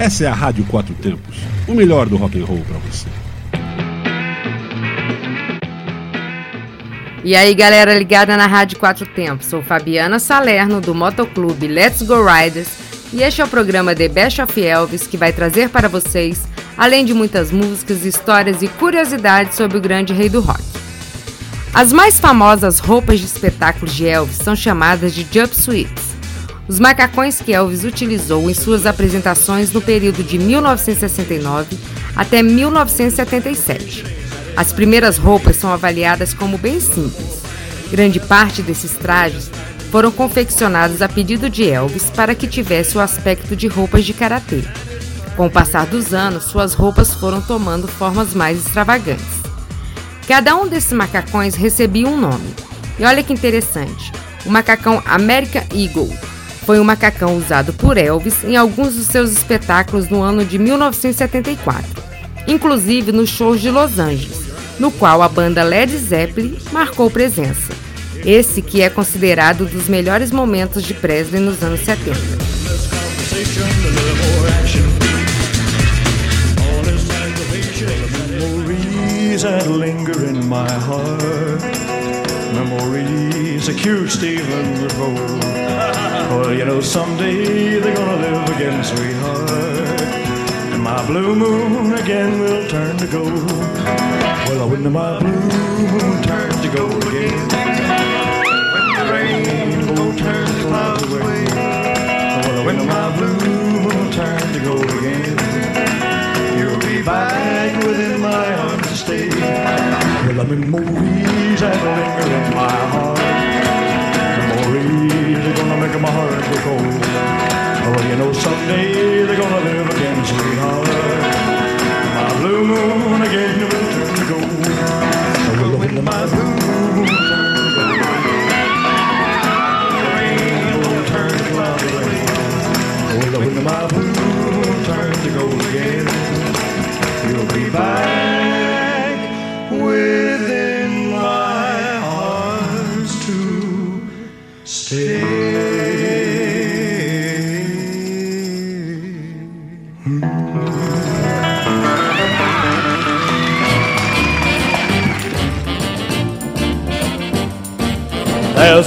Essa é a Rádio Quatro Tempos, o melhor do rock and roll para você. E aí, galera ligada na Rádio Quatro Tempos. Sou Fabiana Salerno do Motoclube Let's Go Riders e este é o programa The Best of Elvis que vai trazer para vocês, além de muitas músicas, histórias e curiosidades sobre o grande rei do rock. As mais famosas roupas de espetáculos de Elvis são chamadas de jumpsuits. Os macacões que Elvis utilizou em suas apresentações no período de 1969 até 1977. As primeiras roupas são avaliadas como bem simples. Grande parte desses trajes foram confeccionados a pedido de Elvis para que tivesse o aspecto de roupas de karatê. Com o passar dos anos, suas roupas foram tomando formas mais extravagantes. Cada um desses macacões recebia um nome. E olha que interessante: o macacão American Eagle foi um macacão usado por Elvis em alguns dos seus espetáculos no ano de 1974, inclusive nos shows de Los Angeles, no qual a banda Led Zeppelin marcou presença. Esse que é considerado dos melhores momentos de Presley nos anos 70. Memories Well, you know, someday they're gonna live again, sweetheart. And my blue moon again will turn to gold. Well, when my blue moon turns to gold again, when the rainbow turns the clouds away. Well, when my blue moon turns to gold again, you'll be back within my arms to stay. Well, the memories that linger in my heart my heart go cold. Oh, you know someday they're gonna live again, sweetheart. My blue moon again will turn to gold. Oh, when my blue moon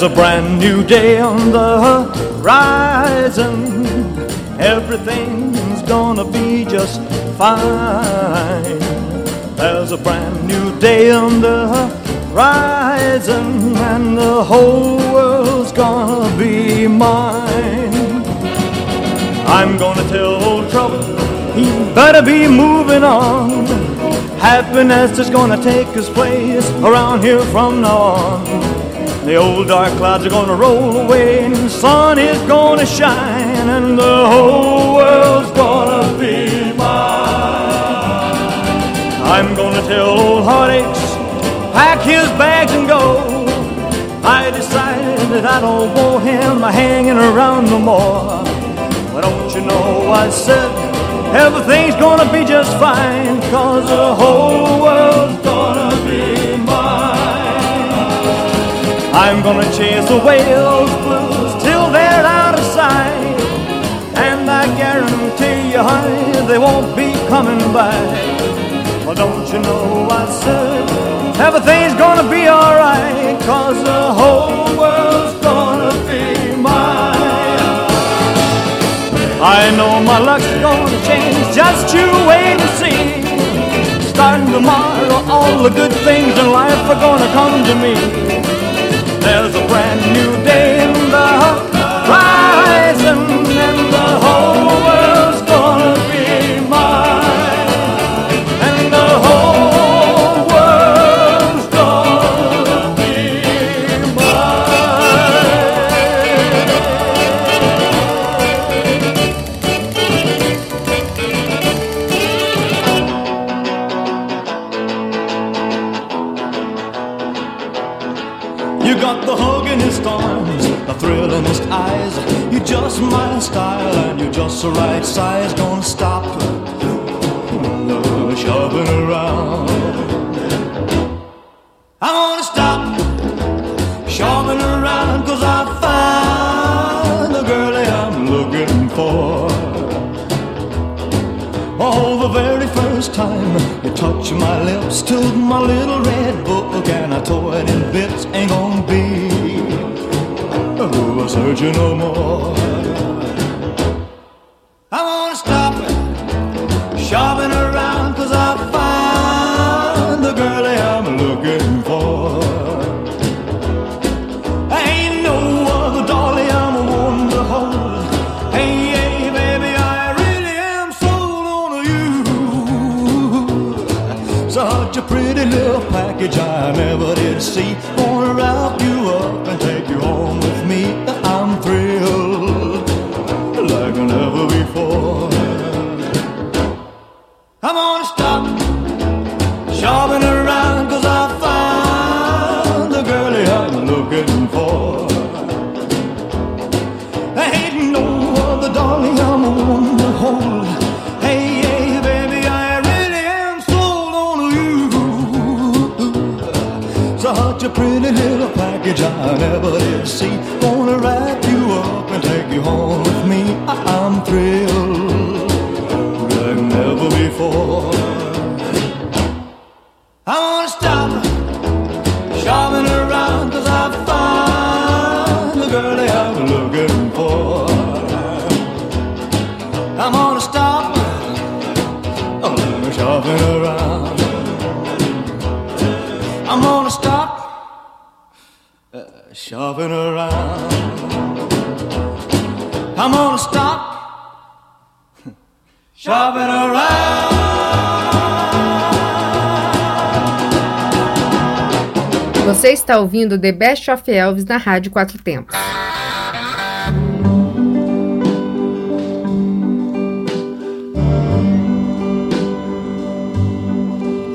There's a brand new day on the horizon. Everything's gonna be just fine. There's a brand new day on the horizon, and the whole world's gonna be mine. I'm gonna tell old trouble, he better be moving on. Happiness is gonna take his place around here from now on. The old dark clouds are gonna roll away, and the sun is gonna shine, and the whole world's gonna be mine. I'm gonna tell old heartaches, pack his bags and go. I decided that I don't want him hanging around no more. But don't you know I said everything's gonna be just fine, cause the whole world's I'm gonna chase away those blues till they're out of sight. And I guarantee you, honey, they won't be coming back. Well, don't you know I said everything's gonna be alright, cause the whole world's gonna be mine. I know my luck's gonna change, just you wait and see. Starting tomorrow, all the good things in life are gonna come to me. There's a brand new just my style, and you're just the right size. Gonna stop shoving around. I wanna stop shoving around, cause I found the girl I'm looking for. Oh, the very first time you touched my lips to my little red book and I tore it in bits, ain't gonna be a you no more. Such a pretty little package I never did see. Gonna wrap you up and take you home with me. I'm thrilled like never before. Está ouvindo The Best of Elvis na Rádio Quatro Tempos.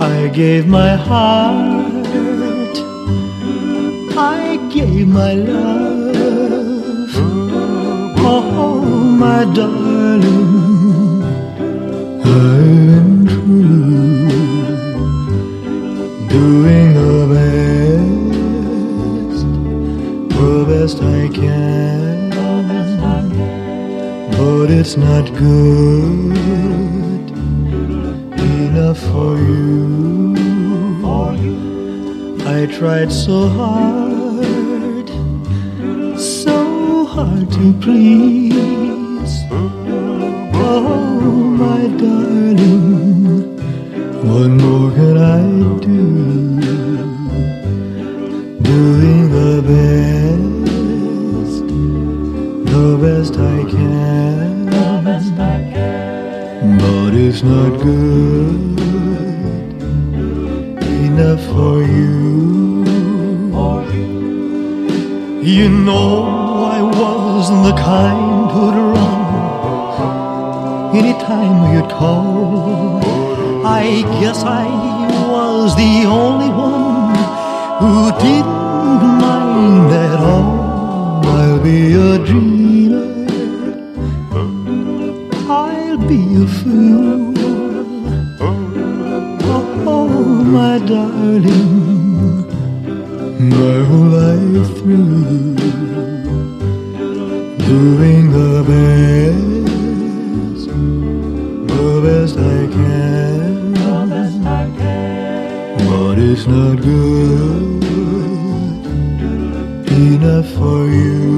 I gave my heart, I gave my love, oh my darling, true, doing best I can, but it's not good enough for you. I tried so hard, so hard to please. Oh, my darling, what more can I do? It's not good enough for you. You know I wasn't the kind who'd run anytime you'd call. I guess I was the only one who didn't mind at all. I'll be a dreamer. I'll be a fool. Darling, my whole life through, doing the best, the best I can. But it's not good enough for you.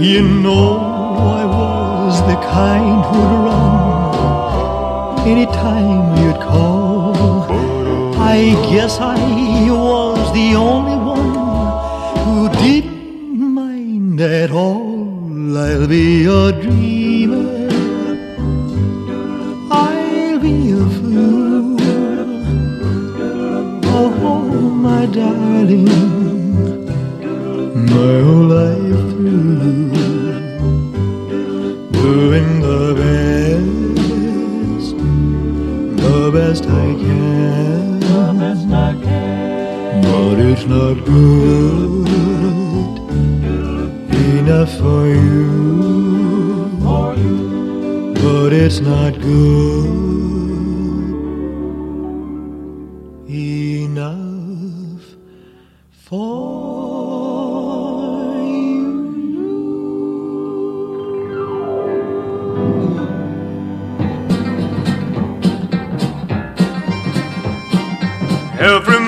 You know I was the kind who'd run anytime you'd call. I guess I was the only one who didn't mind at all. I'll be a dreamer. I'll be a fool. Oh, my darling good enough for you, but it's not good enough for you. Every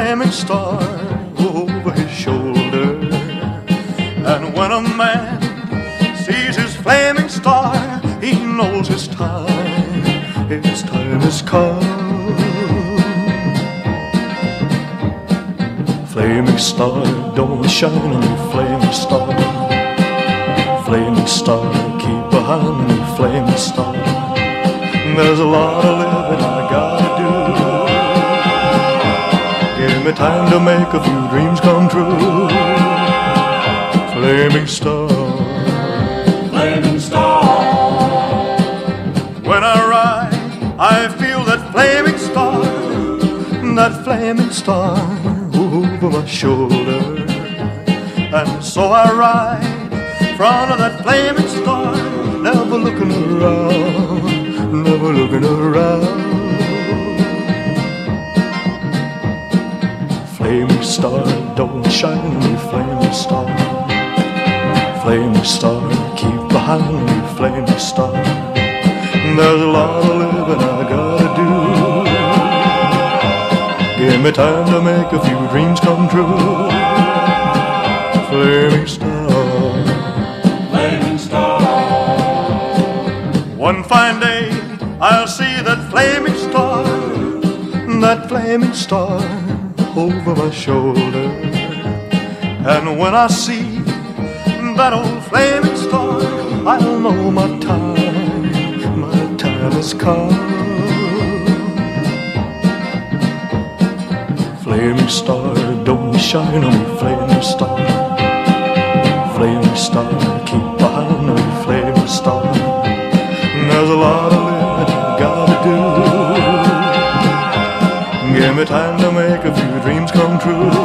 flaming star over his shoulder. And when a man sees his flaming star, he knows his time, his time has come. Flaming star, don't shine on me, flaming star. Flaming star, keep behind me, flaming star. There's a lot of Time to make a few dreams come true. Flaming star. Flaming star. When I ride, I feel that flaming star, that flaming star over my shoulder. And so I ride in front of that flaming star, never looking around, never looking around. Flaming star, don't shine me, flaming star. Flaming star, keep behind me, flaming star. There's a lot of living I gotta do. Give me time to make a few dreams come true. Flaming star. Flaming star. One fine day I'll see that flaming star, that flaming star over my shoulder. And when I see that old flaming star, I'll know my time, my time has come. Flaming star, don't shine on me, flaming star. Flaming star, true.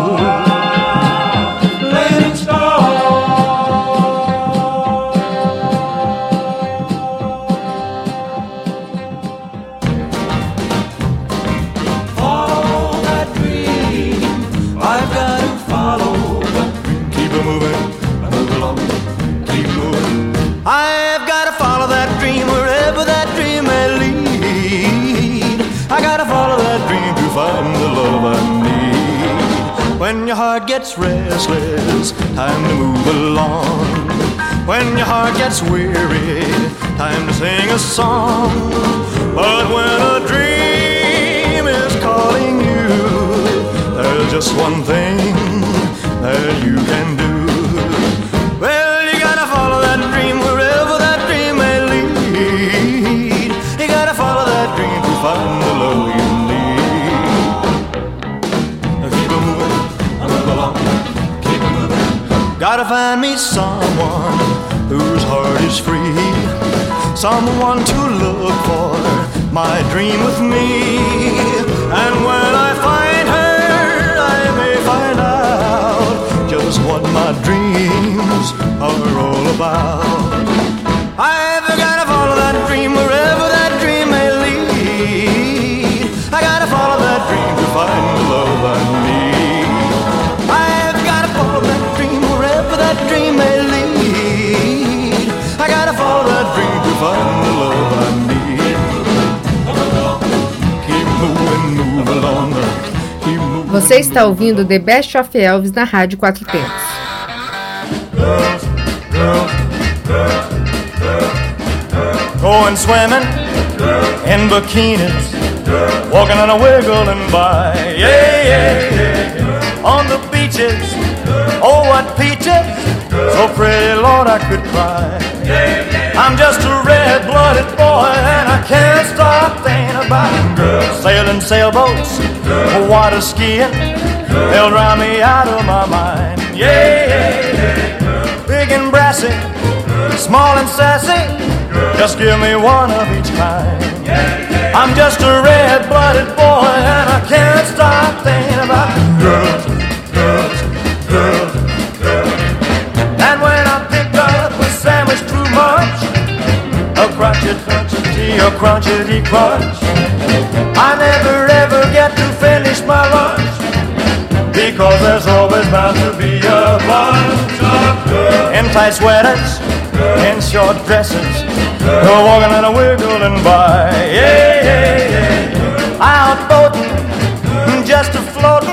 Restless, time to move along. When your heart gets weary, time to sing a song. But when a dream is calling you, there's just one thing that you can do. Find me someone whose heart is free. Someone to look for my dream with me. And when I find her, I may find out just what my dreams are all about. Você está ouvindo The Best of Elvis na Rádio Quatro Tempos. going swimming in bikinis, walking on a wiggling by, yeah, yeah, yeah, on the beaches. Oh, what peaches! So pretty, Lord, I could cry. I'm just a red-blooded boy, and I can't stop thinking about sailing sailboats, water skiing. They'll drive me out of my mind. Yeah. Big and brassy, small and sassy. Just give me one of each kind. I'm just a red-blooded boy, and I can't stop thinking about girls, crunchy, crunchy, a oh, crunchity crunch, I never ever get to finish my lunch. Because there's always bound to be a bunch of girls in tight sweaters, in short dresses, they're walking and a wiggling by. Yeah, yeah, yeah. Out boating, just a floating,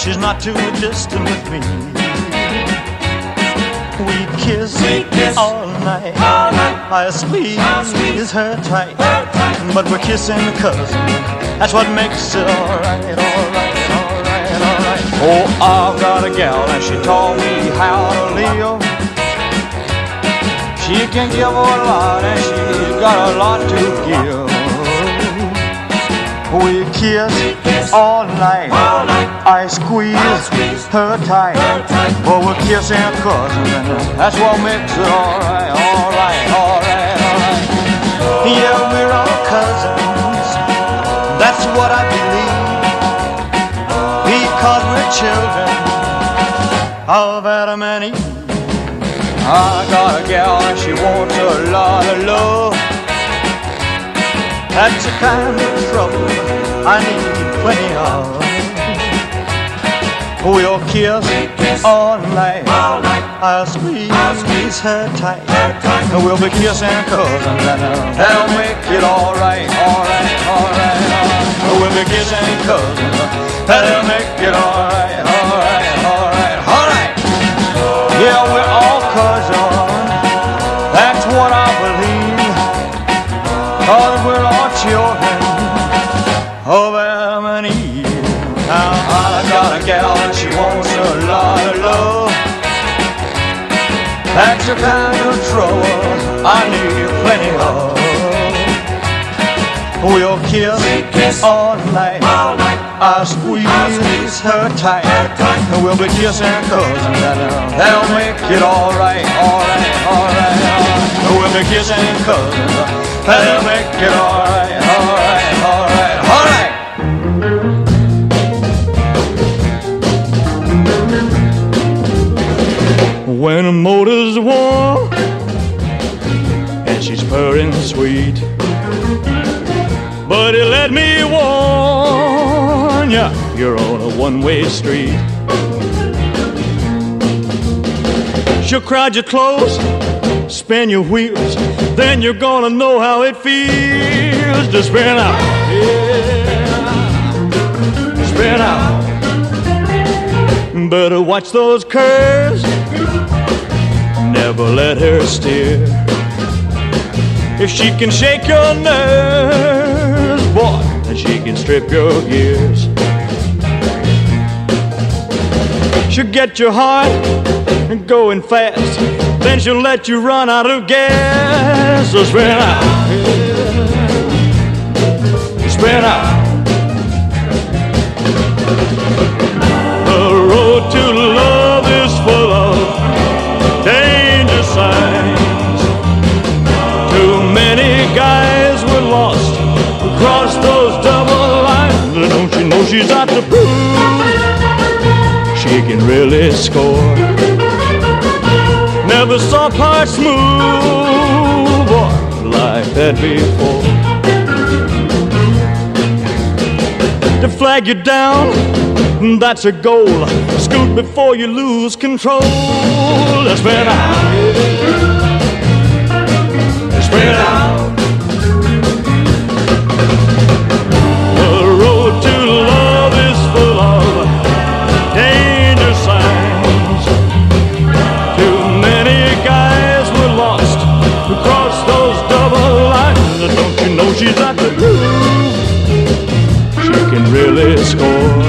she's not too distant with me. We kiss, we kiss all, night. all night. I squeeze, I squeeze her tight. her tight. But we're kissing cousin. That's what makes it alright, alright, alright, alright. Oh, I've got a gal and she taught me how to live. She can give a lot and she's got a lot to give. We kiss all night. I squeeze, her tight. her tight. Oh, but we're kissing cousins and that's what makes it alright, alright, alright, alright. Yeah, we're all cousins. That's what I believe. Because we're children of Adam and Eve. I got a gal and she wants a lot of love. That's the kind of trouble I need plenty of. We'll kiss all night. All. I'll squeeze, I'll squeeze her tight. And we'll be kissing cousins and that'll make it alright, alright, alright, alright. We'll be kissing cousins, that'll make it alright, alright, the kind of trouble I need plenty of. We'll kiss, kiss all night. all night. I squeeze, squeeze her tight. And we'll be kissing uh, that'll make it alright, alright, alright. We'll be kissing cousins, uh, that'll make it alright, alright, When a motor's warm and she's purring sweet, but it let me warn ya, you're on a one-way street. She'll crowd you close, spin your wheels, then you're gonna know how it feels to spin out. Yeah, spin out. Better watch those curves. Never let her steer. If she can shake your nerves, boy, then she can strip your gears. She'll get your heart going fast, then she'll let you run out of gas. So spin out, spin out. She's out to prove she can really score? Never saw parts move or like that before. To flag you down, that's a goal. Scoot before you lose control. Spin out. Spin out. Love is full of danger signs. Too many guys were lost those double lines. Don't you know the? She can really score.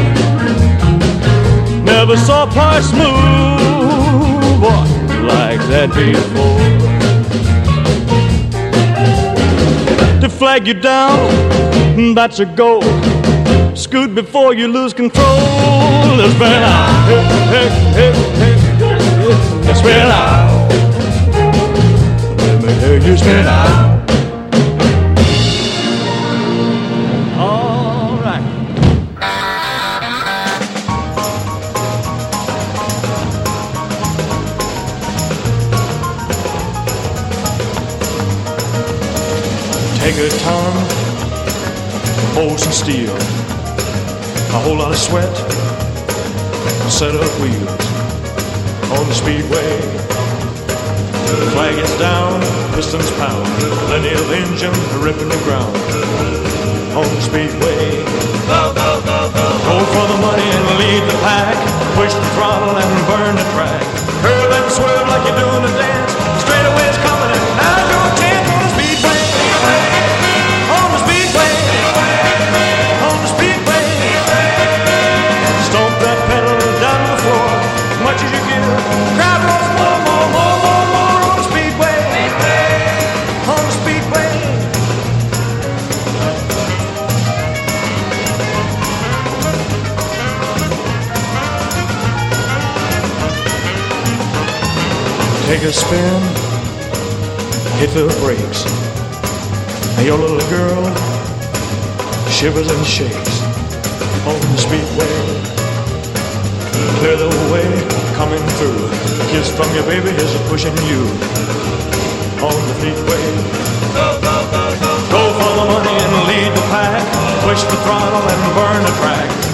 Never saw parts move like that before. To flag you down, that's a goal. Scoot before you lose control. Let's spin out. Hey, hey, hey. Let's spin out. Let me hear you spin out. All right. Take a ton, bolts and steel, a whole lot of sweat, set up wheels on the speedway. flag is down, pistons pound, plenty of engine ripping the ground. On the speedway, go, go, go, go, go for the money and lead the pack. Push the throttle and burn the track. Curve and swerve like you're doing a dance. Shivers and shakes on the speedway. Clear the way, coming through. Kiss from your baby, a pushing you on the speedway. Go for the money and lead the pack. Push the throttle and burn the track.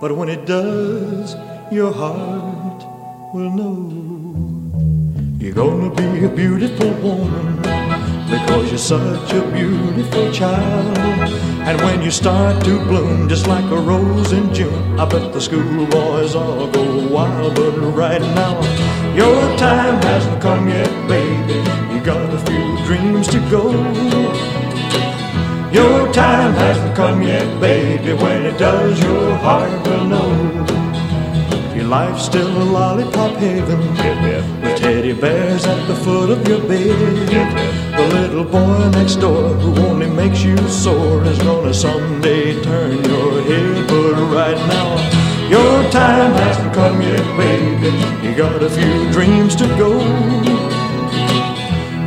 But when it does, your heart will know. You're gonna be a beautiful woman because you're such a beautiful child. And when you start to bloom just like a rose in June, I bet the schoolboys all go wild. But right now, your time hasn't come yet, baby. You got a few dreams to go. Your time hasn't come yet, baby. When it does, your heart will know. Your life's still a lollipop heaven. With teddy bears at the foot of your bed. The little boy next door who only makes you sore is gonna someday turn your head. But right now, your time hasn't come yet, baby. You got a few dreams to go.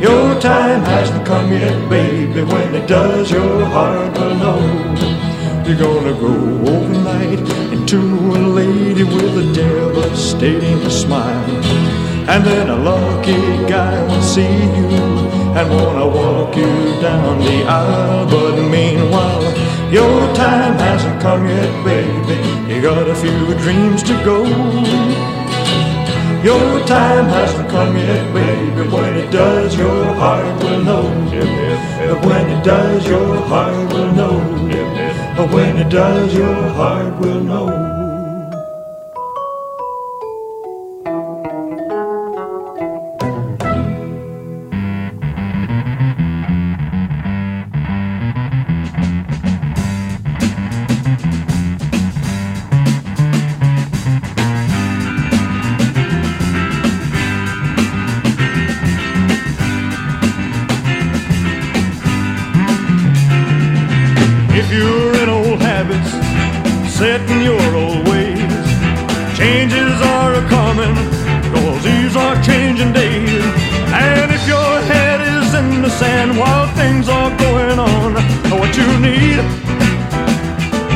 Your time hasn't come yet, baby. When it does, your heart will know. You're gonna grow overnight into a lady with a devastating smile. And then a lucky guy will see you and wanna walk you down the aisle. But meanwhile, your time hasn't come yet, baby. You got a few dreams to go. Your time hasn't come yet, baby. When it does, your heart will know. When it does, your heart will know. But when it does, your heart will know.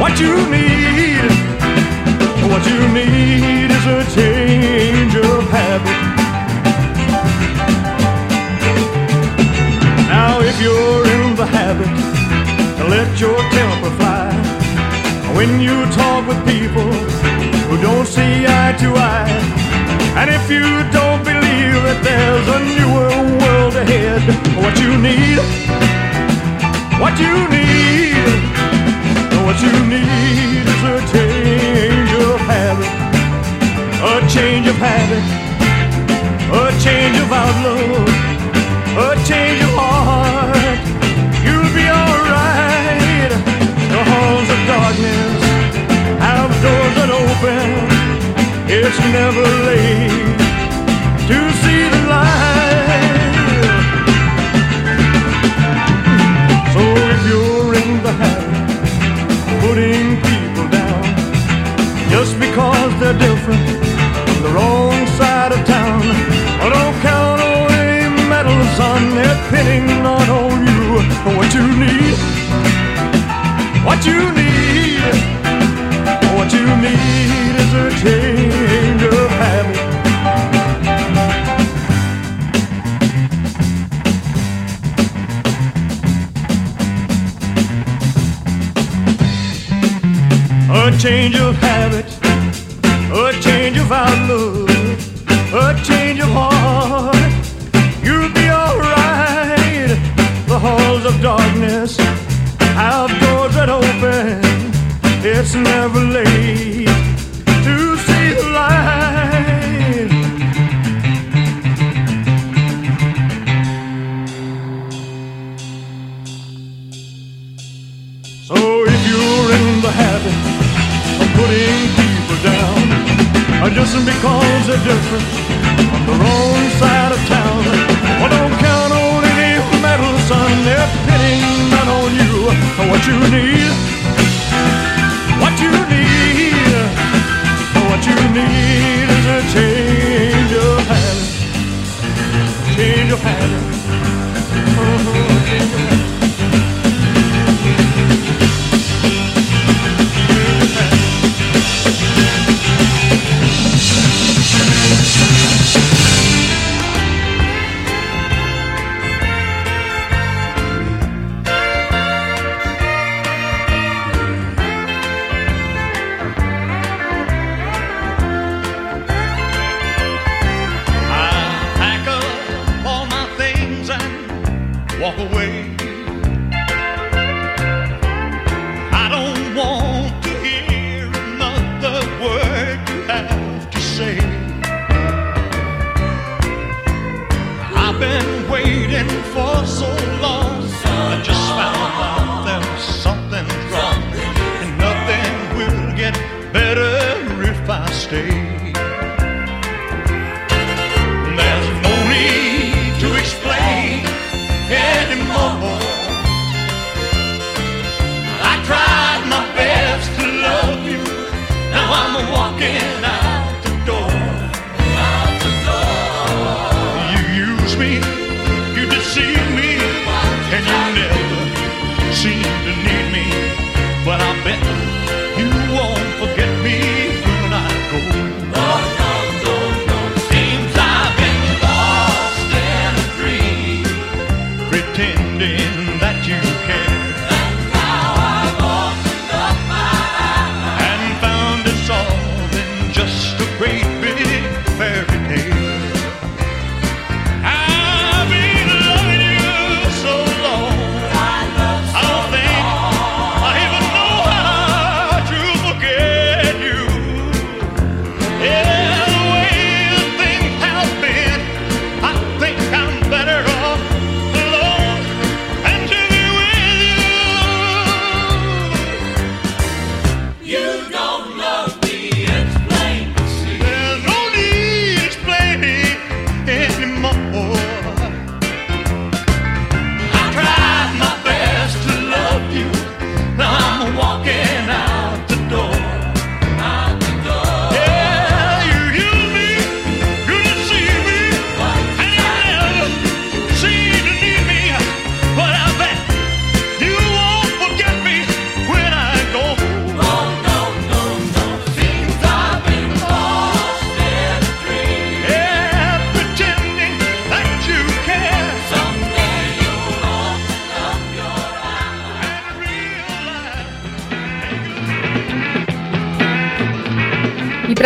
What you need, what you need is a change of habit. Now if you're in the habit to let your temper fly. When you talk with people who don't see eye to eye, and if you don't believe that there's a newer world ahead, what you need, what you need, what you need is a change of habit, a change of habit, a change of outlook, a change of heart. You'll be alright. The halls of darkness have doors that open. It's never late to see the light. Putting people down. Just because they're different from the wrong side of town, I don't count on any medals on they're pinning not on you. What you need. What you need, what you need is a change A change of habit, a change of outlook, a change of heart. You'll be alright. The halls of darkness have doors that open. It's never late to see the light. So just because they're different on the wrong side of town, well, don't count on any medal, son. They're pinning not on you what you need. What you need, what you need is a change of habit. Change of habit. Uh-huh, change of habit.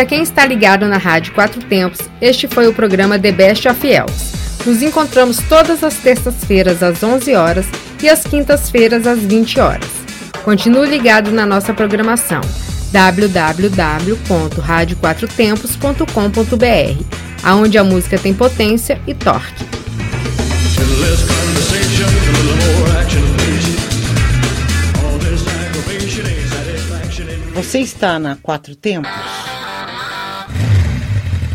Para quem está ligado na Rádio Quatro Tempos, este foi o programa The Best of Elves. Nos encontramos todas as terças-feiras às 11 horas e às quintas-feiras às 20 horas. Continue ligado na nossa programação www.radioquatrotempos.com.br, aonde a música tem potência e torque. Você está na Quatro Tempos?